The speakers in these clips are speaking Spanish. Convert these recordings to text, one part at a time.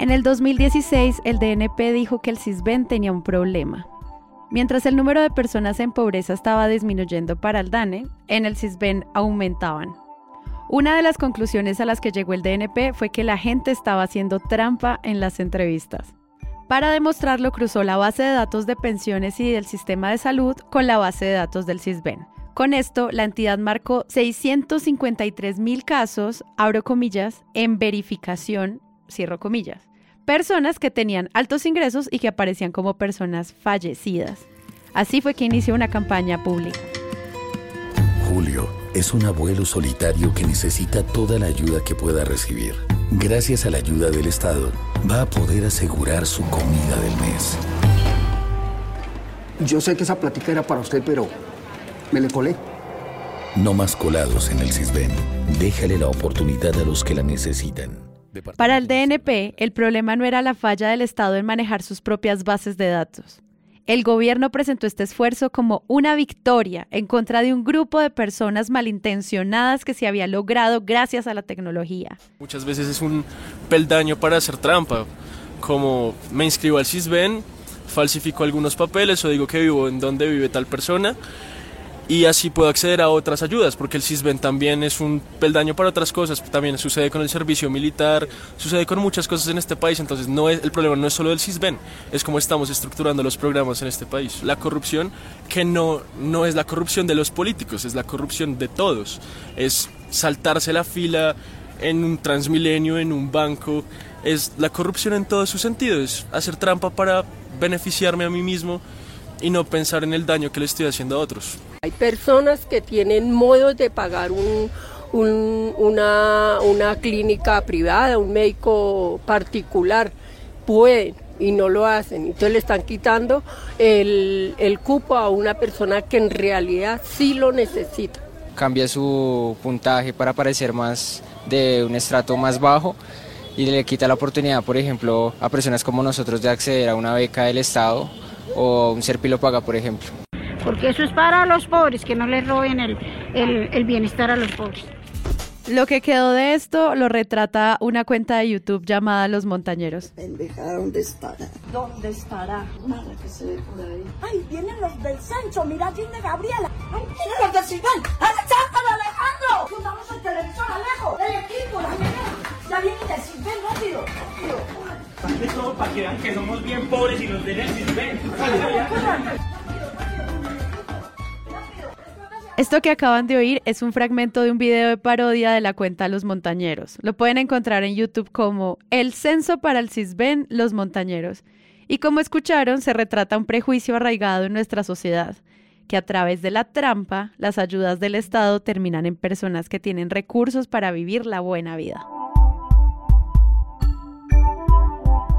En el 2016, el DNP dijo que el CISBEN tenía un problema. Mientras el número de personas en pobreza estaba disminuyendo para el DANE, en el CISBEN aumentaban. Una de las conclusiones a las que llegó el DNP fue que la gente estaba haciendo trampa en las entrevistas. Para demostrarlo, cruzó la base de datos de pensiones y del sistema de salud con la base de datos del CISBEN. Con esto, la entidad marcó 653 mil casos, abro comillas, en verificación, cierro comillas. Personas que tenían altos ingresos y que aparecían como personas fallecidas. Así fue que inició una campaña pública. Julio es un abuelo solitario que necesita toda la ayuda que pueda recibir. Gracias a la ayuda del Estado, va a poder asegurar su comida del mes. Yo sé que esa plática era para usted, pero me le colé. No más colados en el CISBEN. Déjale la oportunidad a los que la necesitan. Para el DNP, el problema no era la falla del Estado en manejar sus propias bases de datos. El gobierno presentó este esfuerzo como una victoria en contra de un grupo de personas malintencionadas que se había logrado gracias a la tecnología. Muchas veces es un peldaño para hacer trampa, como me inscribo al CISBEN, falsifico algunos papeles o digo que vivo en donde vive tal persona y así puedo acceder a otras ayudas, porque el CISBEN también es un peldaño para otras cosas, también sucede con el servicio militar, sucede con muchas cosas en este país, entonces no es, el problema no es solo del CISBEN, es como estamos estructurando los programas en este país. La corrupción, que no, no es la corrupción de los políticos, es la corrupción de todos, es saltarse la fila en un transmilenio, en un banco, es la corrupción en todos sus sentidos, hacer trampa para beneficiarme a mí mismo y no pensar en el daño que le estoy haciendo a otros. Hay personas que tienen modos de pagar una, una clínica privada, un médico particular, pueden y no lo hacen. Entonces le están quitando el, el cupo a una persona que en realidad sí lo necesita. Cambia su puntaje para parecer más de un estrato más bajo y le quita la oportunidad, por ejemplo, a personas como nosotros de acceder a una beca del Estado o un Serpilo Paga, por ejemplo. Porque eso es para los pobres, que no les roben el, el, bienestar a los pobres. Lo que quedó de esto lo retrata una cuenta de YouTube llamada Los Montañeros. Pendeja, ¿dónde estará? ¿Dónde estará? Nada que se ve por ahí. ¡Ay, vienen los del censo! ¡Mira, viene Gabriela! ¡Ay, vienen los del Silván! ¡Alejandro, Alejandro! ¡Pongamos el televisor, Alejo! ¡El equipo, la ¡Ya viene del Silván, rápido! ¡Rápido! Esto que acaban de oír es un fragmento de un video de parodia de la cuenta Los Montañeros. Lo pueden encontrar en YouTube como El censo para el CISBEN Los Montañeros. Y como escucharon, se retrata un prejuicio arraigado en nuestra sociedad, que a través de la trampa, las ayudas del Estado terminan en personas que tienen recursos para vivir la buena vida.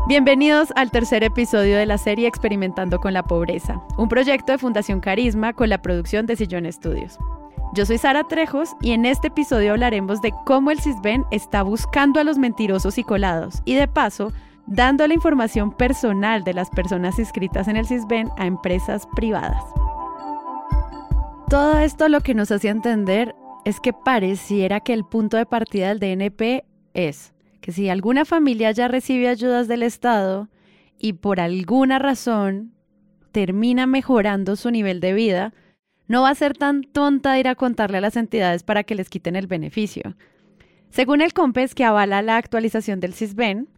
Bienvenidos al tercer episodio de la serie Experimentando con la Pobreza, un proyecto de Fundación Carisma con la producción de Sillón Estudios. Yo soy Sara Trejos y en este episodio hablaremos de cómo el CISBEN está buscando a los mentirosos y colados y de paso dando la información personal de las personas inscritas en el CISBEN a empresas privadas. Todo esto lo que nos hace entender es que pareciera que el punto de partida del DNP es que si alguna familia ya recibe ayudas del Estado y por alguna razón termina mejorando su nivel de vida, no va a ser tan tonta ir a contarle a las entidades para que les quiten el beneficio. Según el COMPES que avala la actualización del CISBEN,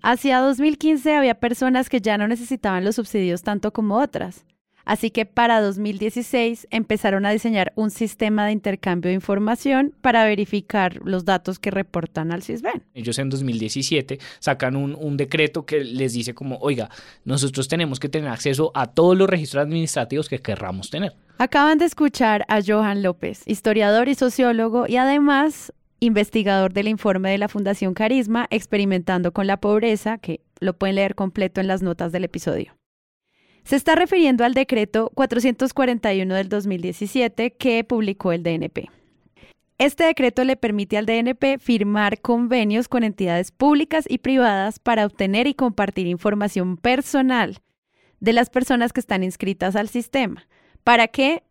hacia 2015 había personas que ya no necesitaban los subsidios tanto como otras. Así que para 2016 empezaron a diseñar un sistema de intercambio de información para verificar los datos que reportan al CISBEN. Ellos en 2017 sacan un, decreto que les dice como, oiga, nosotros tenemos que tener acceso a todos los registros administrativos que querramos tener. Acaban de escuchar a Johan López, historiador y sociólogo y además investigador del informe de la Fundación Carisma, experimentando con la pobreza, que lo pueden leer completo en las notas del episodio. Se está refiriendo al decreto 441 del 2017 que publicó el DNP. Este decreto le permite al DNP firmar convenios con entidades públicas y privadas para obtener y compartir información personal de las personas que están inscritas al sistema. ¿Para qué?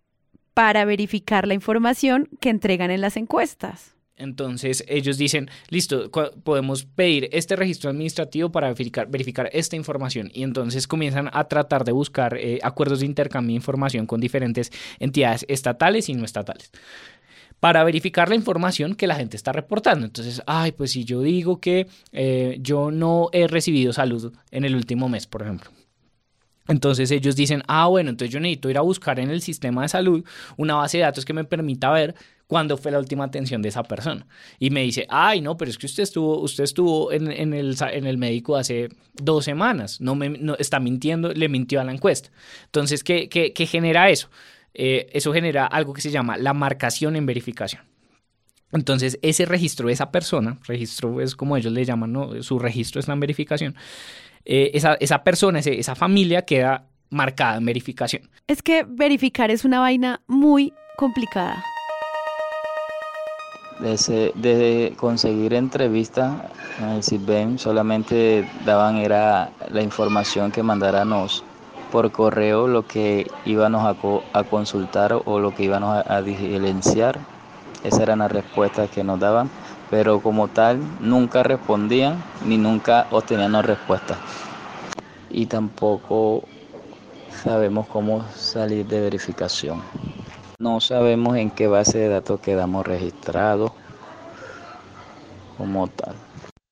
Para verificar la información que entregan en las encuestas. Entonces ellos dicen, listo, podemos pedir este registro administrativo para verificar, esta información. Y entonces comienzan a tratar de buscar eh, acuerdos de intercambio de información con diferentes entidades estatales y no estatales para verificar la información que la gente está reportando. Entonces, ay, pues si yo digo que eh, yo no he recibido salud en el último mes, por ejemplo. Entonces ellos dicen, ah, bueno, entonces yo necesito ir a buscar en el sistema de salud una base de datos que me permita ver cuándo fue la última atención de esa persona. Y me dice, ay, no, pero es que usted estuvo, usted estuvo en, el, en el, médico hace dos semanas, no me no, está mintiendo, le mintió a la encuesta. Entonces, ¿qué, qué, qué genera eso? Eh, eso genera algo que se llama la marcación en verificación. Entonces, ese registro de esa persona, registro es como ellos le llaman, ¿no? su registro está en verificación, eh, esa, esa, persona, esa familia queda marcada en verificación. Es que verificar es una vaina muy complicada. De, conseguir entrevista en el CISBEN solamente daban era la información que mandáramos por correo lo que íbamos a, consultar o lo que íbamos a, diligenciar. Esas eran las respuestas que nos daban, pero como tal nunca respondían ni nunca obtenían respuestas. Y tampoco sabemos cómo salir de verificación. No sabemos en qué base de datos quedamos registrados como tal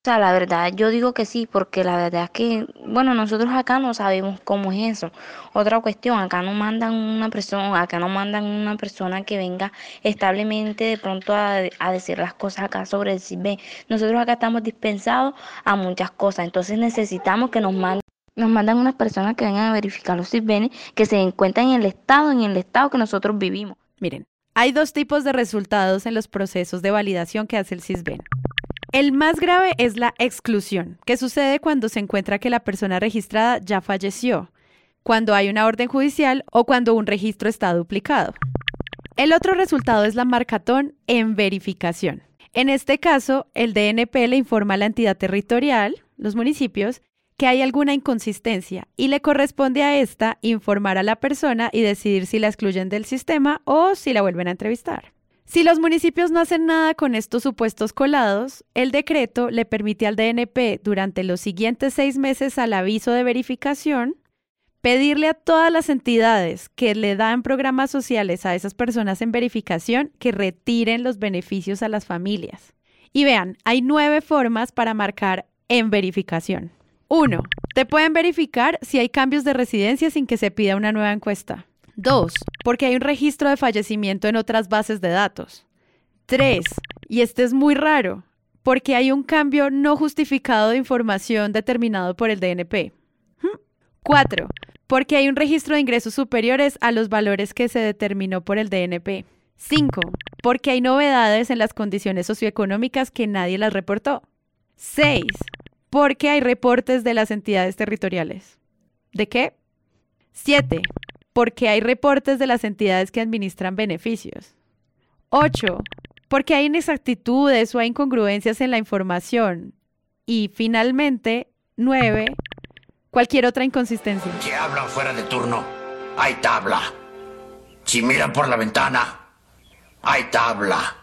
la verdad, yo digo que sí, porque la verdad es que, bueno, nosotros acá no sabemos cómo es eso. Otra cuestión, acá no mandan una persona, acá no mandan una persona que venga establemente de pronto a, decir las cosas acá sobre el CIB. Nosotros acá estamos dispensados a muchas cosas, entonces necesitamos que nos manden nos mandan unas personas que vengan a verificar los CISBEN que se encuentran en el estado, en el estado que nosotros vivimos. Miren, hay dos tipos de resultados en los procesos de validación que hace el CISBEN. El más grave es la exclusión, que sucede cuando se encuentra que la persona registrada ya falleció, cuando hay una orden judicial o cuando un registro está duplicado. El otro resultado es la marcatón en verificación. En este caso, el DNP le informa a la entidad territorial, los municipios, que hay alguna inconsistencia y le corresponde a esta informar a la persona y decidir si la excluyen del sistema o si la vuelven a entrevistar. Si los municipios no hacen nada con estos supuestos colados, el decreto le permite al DNP durante los siguientes seis meses al aviso de verificación pedirle a todas las entidades que le dan programas sociales a esas personas en verificación que retiren los beneficios a las familias. Y vean, hay nueve formas para marcar en verificación. Uno, te pueden verificar si hay cambios de residencia sin que se pida una nueva encuesta. Dos, porque hay un registro de fallecimiento en otras bases de datos. Tres, y este es muy raro, porque hay un cambio no justificado de información determinado por el DNP. Cuatro, porque hay un registro de ingresos superiores a los valores que se determinó por el DNP. Cinco, porque hay novedades en las condiciones socioeconómicas que nadie las reportó. Seis, porque hay reportes de las entidades territoriales. ¿De qué? Siete, porque hay reportes de las entidades que administran beneficios. 8. Porque hay inexactitudes o hay incongruencias en la información. Y finalmente, 9. Cualquier otra inconsistencia. Si hablan fuera de turno, hay tabla. Si miran por la ventana, hay tabla.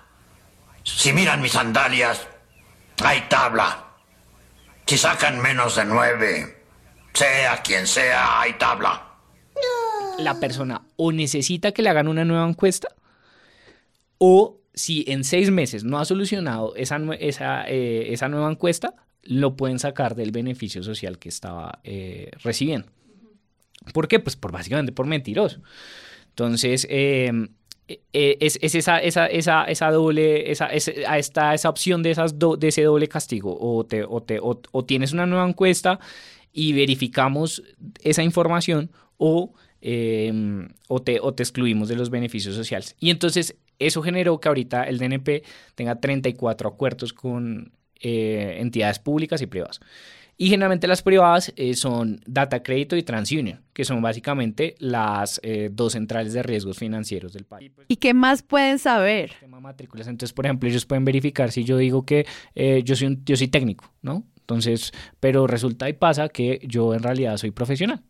Si miran mis sandalias, hay tabla. Si sacan menos de nueve, sea quien sea, hay tabla la persona o necesita que le hagan una nueva encuesta o si en seis meses no ha solucionado esa, esa, eh, esa nueva encuesta, lo pueden sacar del beneficio social que estaba eh, recibiendo. ¿Por qué? Pues por básicamente por mentiroso. Entonces, em, e, e, es, esa, esa, esa, esa, doble, esa, esa, esa opción de, esas de ese doble castigo. O, te, o, te, o tienes una nueva encuesta y verificamos esa información o Em, o, te, o te excluimos de los beneficios sociales. Y entonces eso generó que ahorita el DNP tenga 34 acuerdos con eh, entidades públicas y privadas. Y generalmente las privadas eh, son Data Crédito y TransUnion, que son básicamente las eh, dos centrales de riesgos financieros del país. ¿Y qué más pueden saber? matrículas. Entonces, por ejemplo, ellos pueden verificar si yo digo que yo, soy yo soy técnico, ¿no? Entonces, pero resulta y pasa que yo en realidad soy profesional.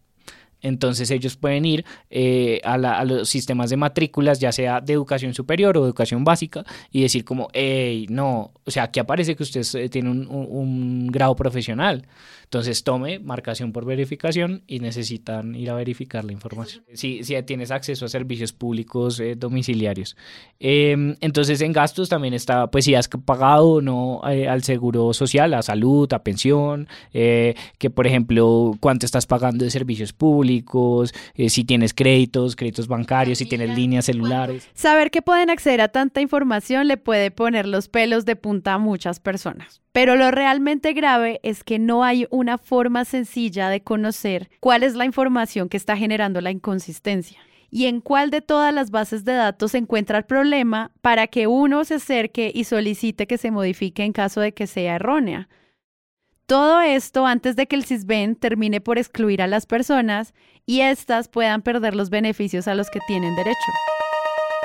Entonces ellos pueden ir eh, a, la- los sistemas de matrículas, ya sea de educación superior o educación básica, y decir como, hey, no, o sea, aquí aparece que usted eh, tiene un grado profesional. Entonces tome marcación por verificación y necesitan ir a verificar la información. Si, si tienes acceso a servicios públicos eh, domiciliarios. Eh, entonces en gastos también está, pues si has pagado o no eh, al seguro social, a salud, a pensión, eh, que por ejemplo cuánto estás pagando de servicios públicos, eh, si tienes créditos, créditos bancarios, si tienes líneas celulares. Saber que pueden acceder a tanta información le puede poner los pelos de punta a muchas personas. Pero lo realmente grave es que no hay una forma sencilla de conocer cuál es la información que está generando la inconsistencia y en cuál de todas las bases de datos se encuentra el problema para que uno se acerque y solicite que se modifique en caso de que sea errónea. Todo esto antes de que el CISBEN termine por excluir a las personas y éstas puedan perder los beneficios a los que tienen derecho.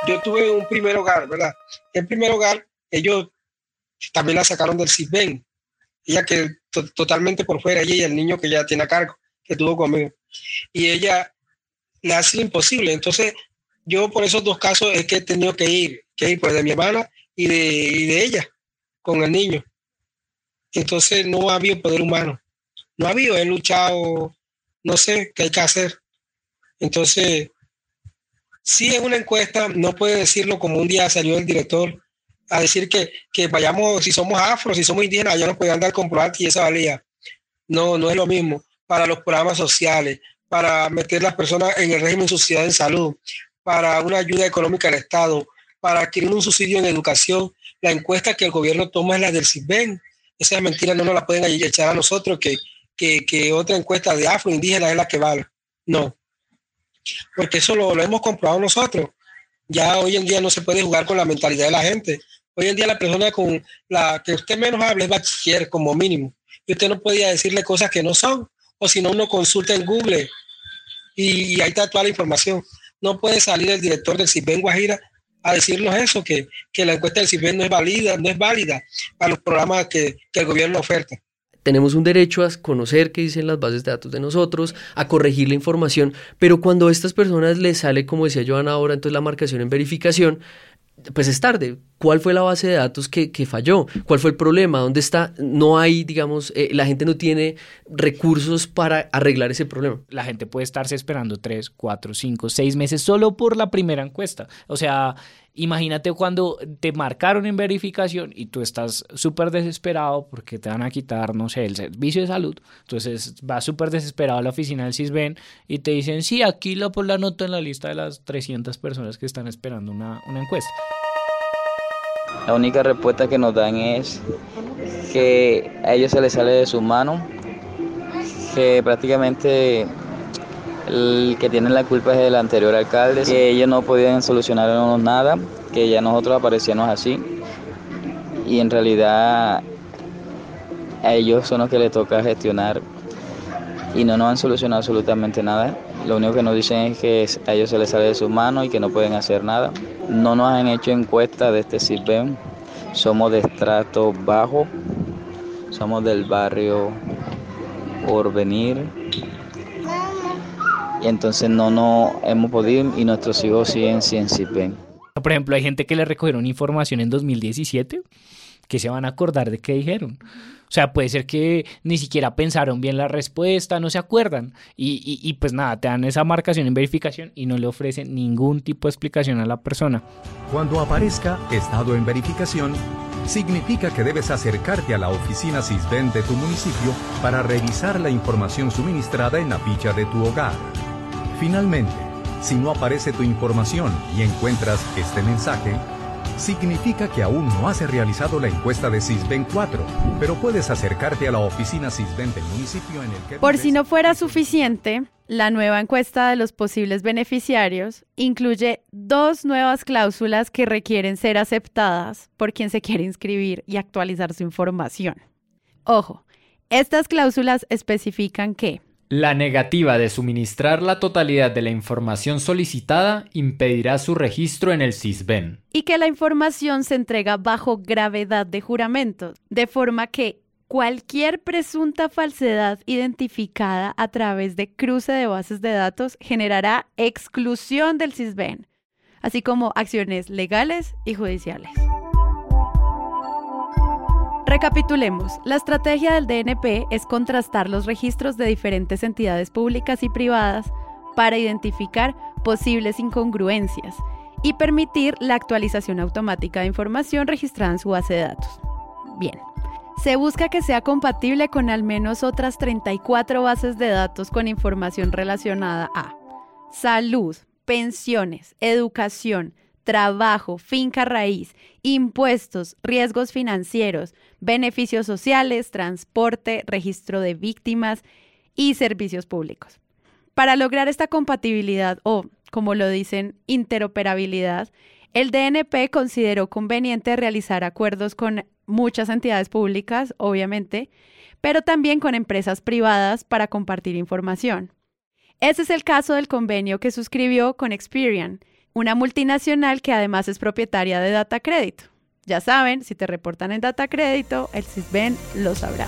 yo tuve un primer hogar, ¿verdad? El primer hogar, ellos también la sacaron del CISBEN. Ella que to- totalmente por fuera, ella y el niño que ya tiene a cargo, que tuvo conmigo. Y ella le hace imposible. Entonces, yo por esos dos casos es que he tenido que ir, que ir pues de mi hermana y de, y de ella, con el niño. Entonces, no ha habido poder humano. No ha habido, he luchado, no sé qué hay que hacer. Entonces, si es una encuesta, no puede decirlo como un día salió el director a decir que, que vayamos, si somos afro, si somos indígenas, ya nos podían dar comprobante y esa valía. No, no es lo mismo. Para los programas sociales, para meter las personas en el régimen sociedad en salud, para una ayuda económica al Estado, para adquirir un subsidio en educación, la encuesta que el gobierno toma es la del CISBEN. Esa mentira no nos la pueden echar a nosotros, que, que, que otra encuesta de afro indígena es la que vale. No, porque eso lo, lo hemos comprobado nosotros. Ya hoy en día no se puede jugar con la mentalidad de la gente. Hoy en día la persona con la que usted menos hable es bachiller como mínimo. Y usted no podía decirle cosas que no son. O si no, uno consulta en Google y, y ahí está toda la información. No puede salir el director del CISBEN Guajira a decirnos eso, que, que la encuesta del CISBEN no es válida, no es válida para los programas que, que el gobierno oferta. Tenemos un derecho a conocer qué dicen las bases de datos de nosotros, a corregir la información, pero cuando a estas personas les sale, como decía Joana ahora, entonces la marcación en verificación, pues es tarde. ¿Cuál fue la base de datos que, que falló? ¿Cuál fue el problema? ¿Dónde está? No hay, digamos, eh, la gente no tiene recursos para arreglar ese problema. La gente puede estarse esperando tres, cuatro, cinco, seis meses solo por la primera encuesta. O sea, imagínate cuando te marcaron en verificación y tú estás súper desesperado porque te van a quitar, no sé, el servicio de salud. Entonces vas súper desesperado a la oficina del CISBEN y te dicen, sí, aquí la, por la nota en la lista de las 300 personas que están esperando una, una encuesta. La única respuesta que nos dan es que a ellos se les sale de su mano, que prácticamente el que tiene la culpa es el anterior alcalde, que ellos no podían solucionarnos nada, que ya nosotros aparecíamos así y en realidad a ellos son los que les toca gestionar y no nos han solucionado absolutamente nada. Lo único que nos dicen es que a ellos se les sale de sus manos y que no pueden hacer nada. No nos han hecho encuesta de este CISBEN. Somos de estrato bajo. Somos del barrio Porvenir. Y entonces no nos hemos podido y nuestros hijos siguen sin CISBEN. Por ejemplo, hay gente que le recogieron información en 2017 que se van a acordar de qué dijeron. O sea, puede ser que ni siquiera pensaron bien la respuesta, no se acuerdan. Y, y, y, pues nada, te dan esa marcación en verificación y no le ofrecen ningún tipo de explicación a la persona. Cuando aparezca estado en verificación, significa que debes acercarte a la oficina CISBEN de tu municipio para revisar la información suministrada en la ficha de tu hogar. Finalmente, si no aparece tu información y encuentras este mensaje, significa que aún no has realizado la encuesta de CISBEN 4, pero puedes acercarte a la oficina CISBEN del municipio en el que... Por si no fuera suficiente, la nueva encuesta de los posibles beneficiarios incluye dos nuevas cláusulas que requieren ser aceptadas por quien se quiere inscribir y actualizar su información. Ojo, estas cláusulas especifican que la negativa de suministrar la totalidad de la información solicitada impedirá su registro en el CISBEN. Y que la información se entrega bajo gravedad de juramento, de forma que Cualquier presunta falsedad identificada a través de cruce de bases de datos generará exclusión del CISBEN, así como acciones legales y judiciales. Recapitulemos, la estrategia del DNP es contrastar los registros de diferentes entidades públicas y privadas para identificar posibles incongruencias y permitir la actualización automática de información registrada en su base de datos. Bien, se busca que sea compatible con al menos otras 34 bases de datos con información relacionada a salud, pensiones, educación, trabajo, finca raíz, impuestos, riesgos financieros, beneficios sociales, transporte, registro de víctimas y servicios públicos. Para lograr esta compatibilidad o, como lo dicen, interoperabilidad, el DNP consideró conveniente realizar acuerdos con muchas entidades públicas, obviamente, pero también con empresas privadas para compartir información. Ese es el caso del convenio que suscribió con Experian, una multinacional que además es propietaria de Data Crédito. Ya saben, si te reportan en Data Crédito, el CISBEN lo sabrá.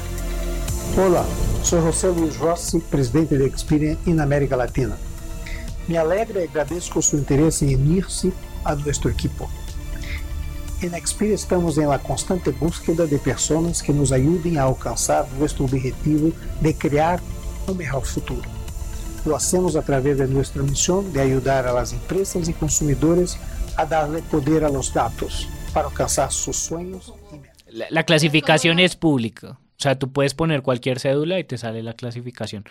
Hola, soy José Luis Rossi, presidente de Experian en América Latina. Me alegra y agradezco su interés en unirse a nuestro equipo. En Experian estamos en la constante búsqueda de personas que nos ayuden a alcanzar nuestro objetivo de crear un mejor futuro. Lo hacemos a través de nuestra misión de ayudar a las empresas y consumidores a darle poder a los datos para alcanzar sus sueños. La, la clasificación es pública. O sea, tú puedes poner cualquier cédula y te sale la clasificación.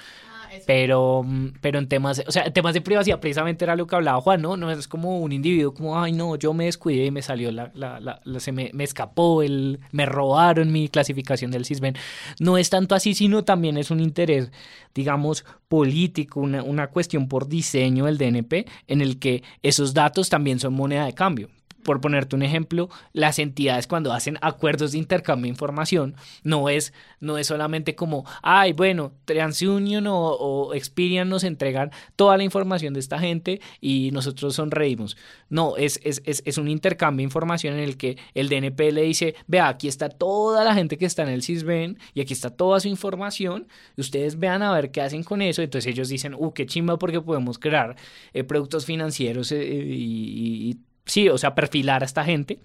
Pero, mm, pero en temas, o sea, temas de privacidad precisamente era lo que hablaba Juan, ¿no? No es como un individuo como, ay, no, yo me descuidé y me salió la, la, la, se me, me, escapó, el, me robaron mi clasificación del CISBEN. No es tanto así, sino también es un interés, digamos, político, una, una cuestión por diseño del DNP, en el que esos datos también son moneda de cambio por ponerte un ejemplo, las entidades cuando hacen acuerdos de intercambio de información, no es, no es solamente como, ay, bueno, TransUnion o, o Experian nos entregan toda la información de esta gente y nosotros sonreímos. No, es, es, es, es un intercambio de información en el que el DNP le dice, vea, aquí está toda la gente que está en el CISBEN y aquí está toda su información, ustedes vean a ver qué hacen con eso, entonces ellos dicen, uh, qué chimba porque podemos crear eh, productos financieros eh, y, y sí, o sea, perfilar a esta gente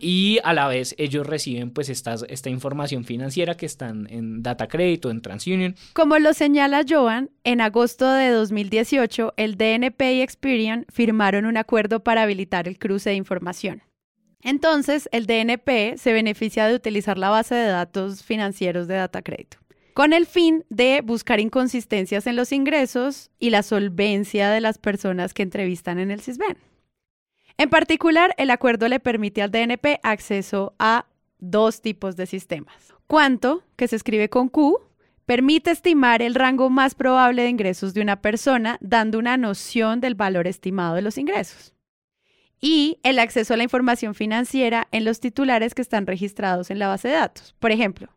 y a la vez ellos reciben pues esta, información financiera que están en Data Crédito, en TransUnion. Como lo señala Joan, en agosto de 2018 el DNP y Experian firmaron un acuerdo para habilitar el cruce de información. Entonces, el DNP se beneficia de utilizar la base de datos financieros de Data Crédito con el fin de buscar inconsistencias en los ingresos y la solvencia de las personas que entrevistan en el CISBEN. En particular, el acuerdo le permite al DNP acceso a dos tipos de sistemas. Cuánto, que se escribe con Q, permite estimar el rango más probable de ingresos de una persona, dando una noción del valor estimado de los ingresos. Y el acceso a la información financiera en los titulares que están registrados en la base de datos. Por ejemplo,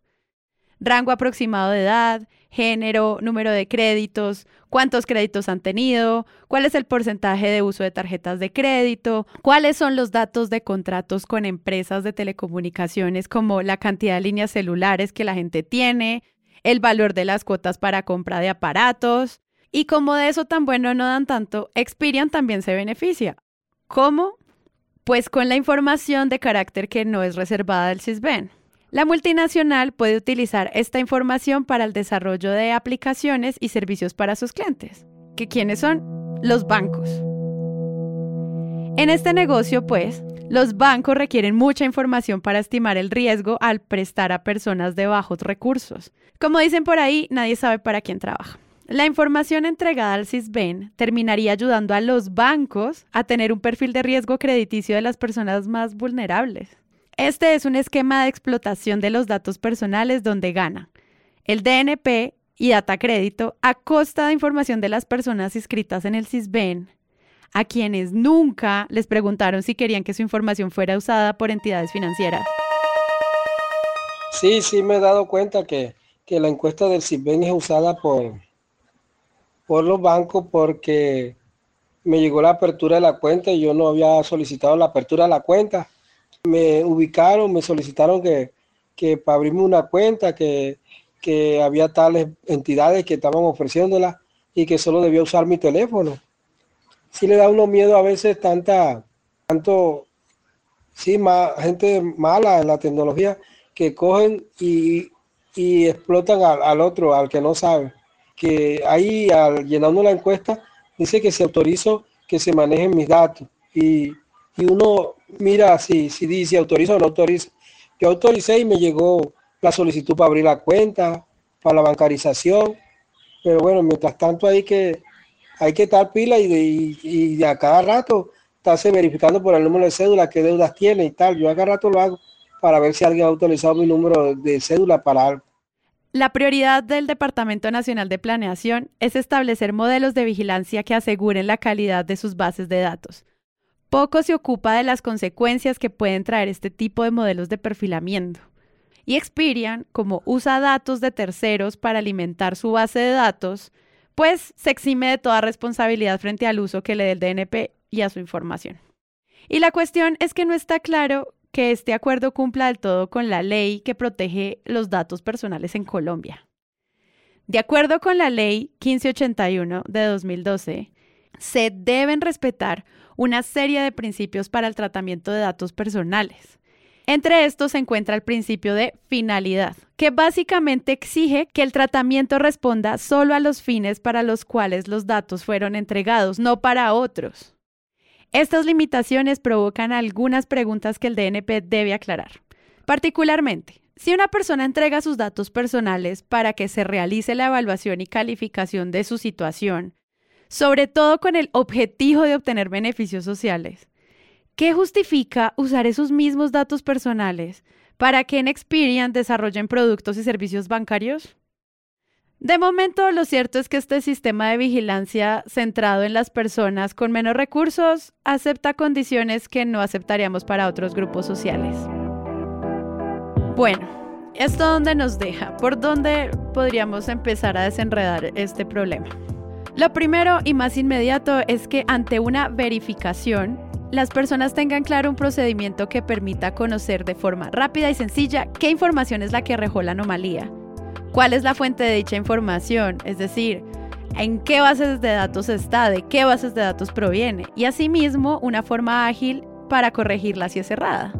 rango aproximado de edad, género, número de créditos, cuántos créditos han tenido, cuál es el porcentaje de uso de tarjetas de crédito, cuáles son los datos de contratos con empresas de telecomunicaciones como la cantidad de líneas celulares que la gente tiene, el valor de las cuotas para compra de aparatos. Y como de eso tan bueno no dan tanto, Experian también se beneficia. ¿Cómo? Pues con la información de carácter que no es reservada del CISBEN. La multinacional puede utilizar esta información para el desarrollo de aplicaciones y servicios para sus clientes. ¿Que quiénes son? Los bancos. En este negocio, pues, los bancos requieren mucha información para estimar el riesgo al prestar a personas de bajos recursos. Como dicen por ahí, nadie sabe para quién trabaja. La información entregada al CISBEN terminaría ayudando a los bancos a tener un perfil de riesgo crediticio de las personas más vulnerables. Este es un esquema de explotación de los datos personales donde gana el DNP y Data Crédito a costa de información de las personas inscritas en el CISBEN, a quienes nunca les preguntaron si querían que su información fuera usada por entidades financieras. Sí, sí, me he dado cuenta que, que la encuesta del CISBEN es usada por, por los bancos porque me llegó la apertura de la cuenta y yo no había solicitado la apertura de la cuenta me ubicaron, me solicitaron que, que para abrirme una cuenta, que, que había tales entidades que estaban ofreciéndola y que solo debía usar mi teléfono. Sí le da uno miedo a veces tanta, tanto, sí, más, gente mala en la tecnología que cogen y, y explotan al, al, otro, al que no sabe. Que ahí, al llenando la encuesta, dice que se autorizo que se manejen mis datos. Y, y uno mira si, si dice autoriza o no autoriza. Yo autoricé y me llegó la solicitud para abrir la cuenta, para la bancarización. Pero bueno, mientras tanto hay que, hay que estar pila y, de, y, y a cada rato estarse verificando por el número de cédula qué deudas tiene y tal. Yo a cada rato lo hago para ver si alguien ha autorizado mi número de cédula para algo. La prioridad del Departamento Nacional de Planeación es establecer modelos de vigilancia que aseguren la calidad de sus bases de datos. Poco se ocupa de las consecuencias que pueden traer este tipo de modelos de perfilamiento. Y Experian, como usa datos de terceros para alimentar su base de datos, pues se exime de toda responsabilidad frente al uso que le dé el DNP y a su información. Y la cuestión es que no está claro que este acuerdo cumpla del todo con la ley que protege los datos personales en Colombia. De acuerdo con la ley 1581 de 2012, se deben respetar una serie de principios para el tratamiento de datos personales. Entre estos se encuentra el principio de finalidad, que básicamente exige que el tratamiento responda solo a los fines para los cuales los datos fueron entregados, no para otros. Estas limitaciones provocan algunas preguntas que el DNP debe aclarar. Particularmente, si una persona entrega sus datos personales para que se realice la evaluación y calificación de su situación, sobre todo con el objetivo de obtener beneficios sociales, ¿qué justifica usar esos mismos datos personales para que en Experian desarrollen productos y servicios bancarios? De momento, lo cierto es que este sistema de vigilancia centrado en las personas con menos recursos acepta condiciones que no aceptaríamos para otros grupos sociales. Bueno, ¿esto dónde nos deja? ¿Por dónde podríamos empezar a desenredar este problema? Lo primero y más inmediato es que ante una verificación, las personas tengan claro un procedimiento que permita conocer de forma rápida y sencilla qué información es la que arrojó la anomalía cuál es la fuente de dicha información, es decir, en qué bases de datos está, de qué bases de datos proviene, y asimismo una forma ágil para corregirla si es errada.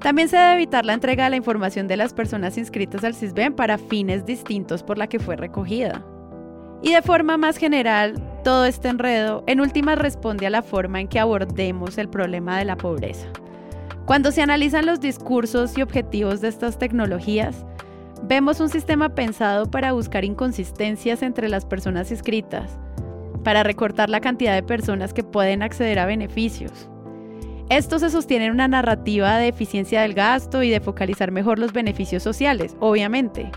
También se debe evitar la entrega de la información de las personas inscritas al CISBEN para fines distintos por la que fue recogida. Y de forma más general, todo este enredo en última responde a la forma en que abordemos el problema de la pobreza. Cuando se analizan los discursos y objetivos de estas tecnologías, Vemos un sistema pensado para buscar inconsistencias entre las personas inscritas, para recortar la cantidad de personas que pueden acceder a beneficios. Esto se sostiene en una narrativa de eficiencia del gasto y de focalizar mejor los beneficios sociales, obviamente.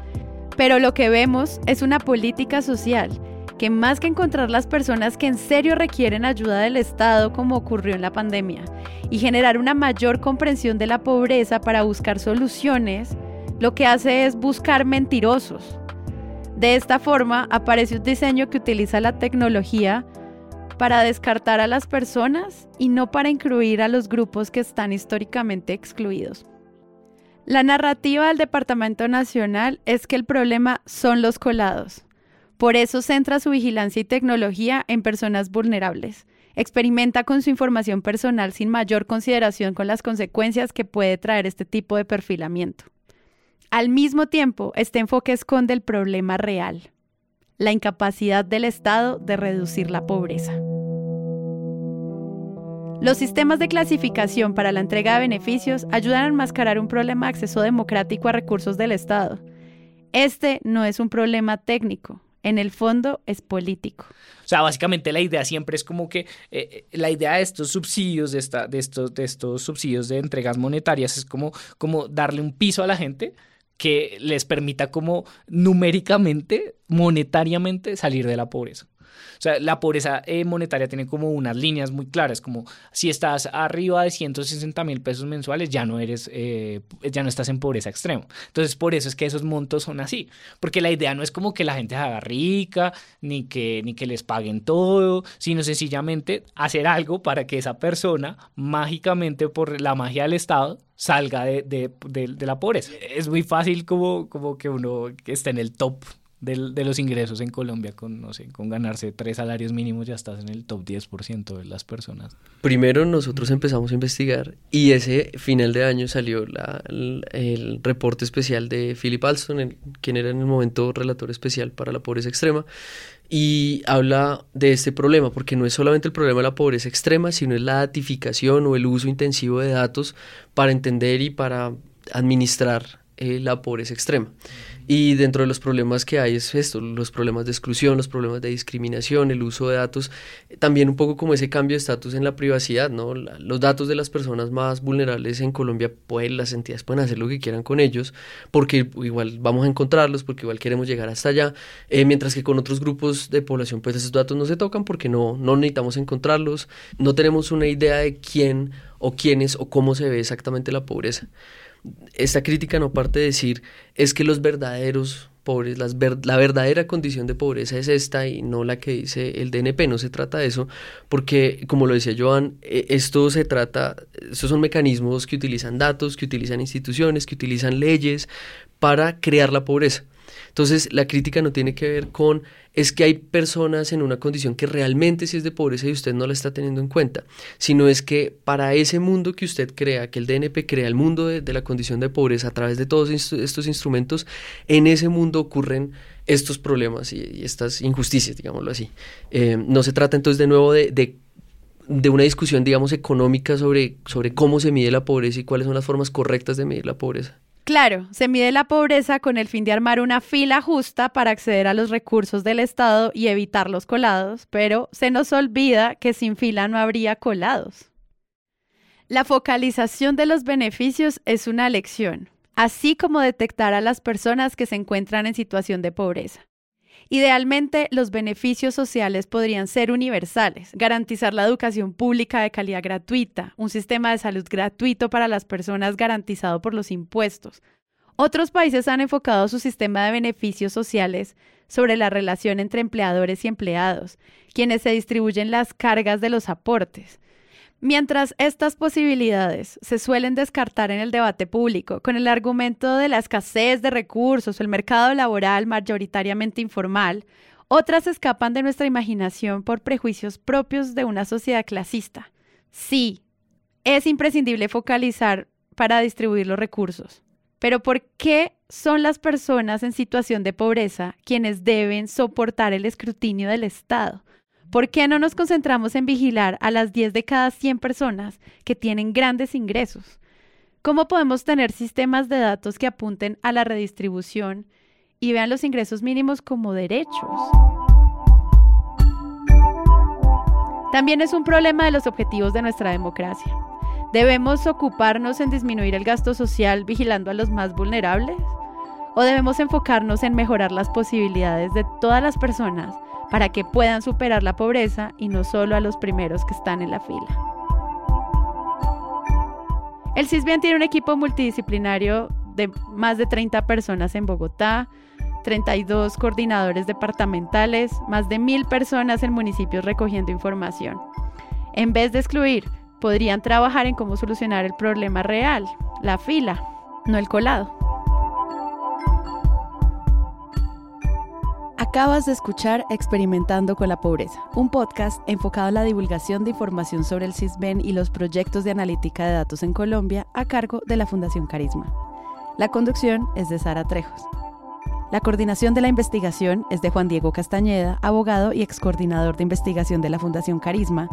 Pero lo que vemos es una política social que más que encontrar las personas que en serio requieren ayuda del Estado como ocurrió en la pandemia y generar una mayor comprensión de la pobreza para buscar soluciones, lo que hace es buscar mentirosos. De esta forma aparece un diseño que utiliza la tecnología para descartar a las personas y no para incluir a los grupos que están históricamente excluidos. La narrativa del Departamento Nacional es que el problema son los colados. Por eso centra su vigilancia y tecnología en personas vulnerables. Experimenta con su información personal sin mayor consideración con las consecuencias que puede traer este tipo de perfilamiento. Al mismo tiempo, este enfoque esconde el problema real, la incapacidad del Estado de reducir la pobreza. Los sistemas de clasificación para la entrega de beneficios ayudan a enmascarar un problema de acceso democrático a recursos del Estado. Este no es un problema técnico, en el fondo es político. O sea, básicamente la idea siempre es como que eh, la idea de estos subsidios, de estos subsidios de entregas monetarias es como, como darle un piso a la gente que les permita como numéricamente, monetariamente salir de la pobreza. O sea, la pobreza eh, monetaria tiene como unas líneas muy claras, como si estás arriba de 160 mil pesos mensuales, ya no eres, eh, ya no estás en pobreza extrema. Entonces, por eso es que esos montos son así, porque la idea no es como que la gente se haga rica, ni que, ni que les paguen todo, sino sencillamente hacer algo para que esa persona, mágicamente por la magia del Estado, salga de, de, de, la pobreza. Es muy fácil como, como que uno esté en el top de los ingresos en Colombia con, no sé, con ganarse tres salarios mínimos ya estás en el top 10% de las personas. Primero nosotros empezamos a investigar y ese final de año salió la, el, reporte especial de Philip Alston, quien era en el momento relator especial para la pobreza extrema, y habla de este problema, porque no es solamente el problema de la pobreza extrema, sino es la datificación o el uso intensivo de datos para entender y para administrar eh, la pobreza extrema. Y dentro de los problemas que hay es esto, los problemas de exclusión, los problemas de discriminación, el uso de datos, también un poco como ese cambio de estatus en la privacidad, ¿no? los datos de las personas más vulnerables en Colombia, pues las entidades pueden hacer lo que quieran con ellos, porque igual vamos a encontrarlos, porque igual queremos llegar hasta allá, eh, mientras que con otros grupos de población, pues esos datos no se tocan porque no, no necesitamos encontrarlos, no tenemos una idea de quién o quiénes o cómo se ve exactamente la pobreza esta crítica no parte de decir es que los verdaderos pobres, las la verdadera condición de pobreza es esta y no la que dice el DNP, no se trata de eso, porque como lo decía Joan, e, esto se trata, estos son mecanismos que utilizan datos, que utilizan instituciones, que utilizan leyes para crear la pobreza. Entonces, la crítica no tiene que ver con es que hay personas en una condición que realmente sí es de pobreza y usted no la está teniendo en cuenta, sino es que para ese mundo que usted crea, que el DNP crea el mundo de, la condición de pobreza a través de todos estos instrumentos, en ese mundo ocurren estos problemas y, estas injusticias, digámoslo así. Eh, no se trata entonces de nuevo de, de una discusión, digamos, económica sobre, sobre cómo se mide la pobreza y cuáles son las formas correctas de medir la pobreza. Claro, se mide la pobreza con el fin de armar una fila justa para acceder a los recursos del Estado y evitar los colados, pero se nos olvida que sin fila no habría colados. La focalización de los beneficios es una lección, así como detectar a las personas que se encuentran en situación de pobreza. Idealmente, los beneficios sociales podrían ser universales, garantizar la educación pública de calidad gratuita, un sistema de salud gratuito para las personas garantizado por los impuestos. Otros países han enfocado su sistema de beneficios sociales sobre la relación entre empleadores y empleados, quienes se distribuyen las cargas de los aportes. Mientras estas posibilidades se suelen descartar en el debate público con el argumento de la escasez de recursos o el mercado laboral mayoritariamente informal, otras escapan de nuestra imaginación por prejuicios propios de una sociedad clasista. Sí, es imprescindible focalizar para distribuir los recursos. Pero ¿por qué son las personas en situación de pobreza quienes deben soportar el escrutinio del Estado? ¿Por qué no nos concentramos en vigilar a las 10 de cada 100 personas que tienen grandes ingresos? ¿Cómo podemos tener sistemas de datos que apunten a la redistribución y vean los ingresos mínimos como derechos? También es un problema de los objetivos de nuestra democracia. ¿Debemos ocuparnos en disminuir el gasto social vigilando a los más vulnerables? ¿O debemos enfocarnos en mejorar las posibilidades de todas las personas para que puedan superar la pobreza y no solo a los primeros que están en la fila. El CISBEN tiene un equipo multidisciplinario de más de 30 personas en Bogotá, 32 coordinadores departamentales, más de mil personas en municipios recogiendo información. En vez de excluir, podrían trabajar en cómo solucionar el problema real, la fila, no el colado. Acabas de escuchar Experimentando con la Pobreza, un podcast enfocado a la divulgación de información sobre el CISBEN y los proyectos de analítica de datos en Colombia a cargo de la Fundación Carisma. La conducción es de Sara Trejos. La coordinación de la investigación es de Juan Diego Castañeda, abogado y ex coordinador de investigación de la Fundación Carisma,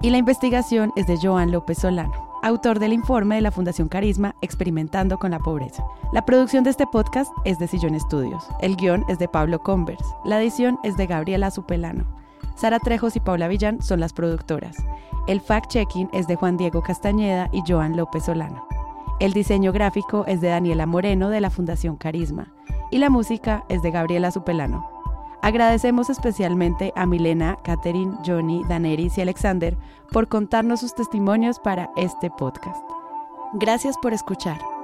y la investigación es de Joan López Solano autor del informe de la Fundación Carisma Experimentando con la Pobreza. La producción de este podcast es de Sillón Estudios. El guion es de Pablo Convers. La edición es de Gabriela Supelano. Sara Trejos y Paula Villán son las productoras. El fact-checking es de Juan Diego Castañeda y Joan López Solano. El diseño gráfico es de Daniela Moreno de la Fundación Carisma. Y la música es de Gabriela Supelano. Agradecemos especialmente a Milena, Catherine, Johnny, Daneris y Alexander por contarnos sus testimonios para este podcast. Gracias por escuchar.